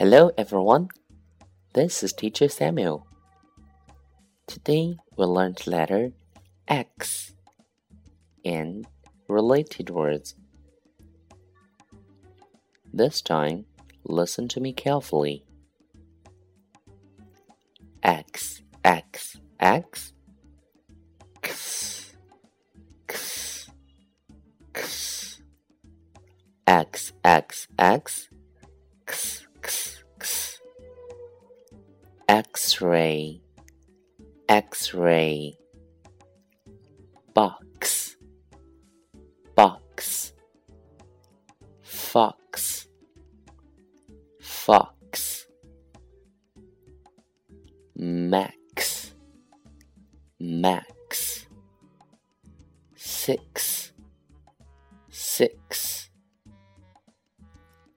Hello, everyone. This is Teacher Samuel. Today we learned letter X and related words. This time, listen to me carefully. X, X, X. X, X, X. X, X, X. X, X, X. X-ray, X-ray. Box, box. Fox, fox. Max, max. Six, six.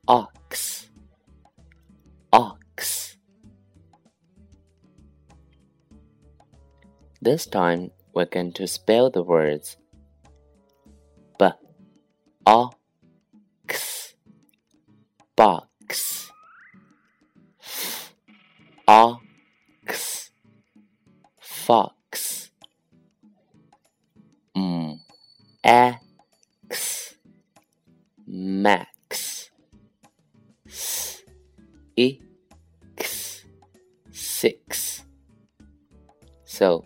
Ox. This time we're going to spell the words box, ox, fox, m, x, max, s, x, six. So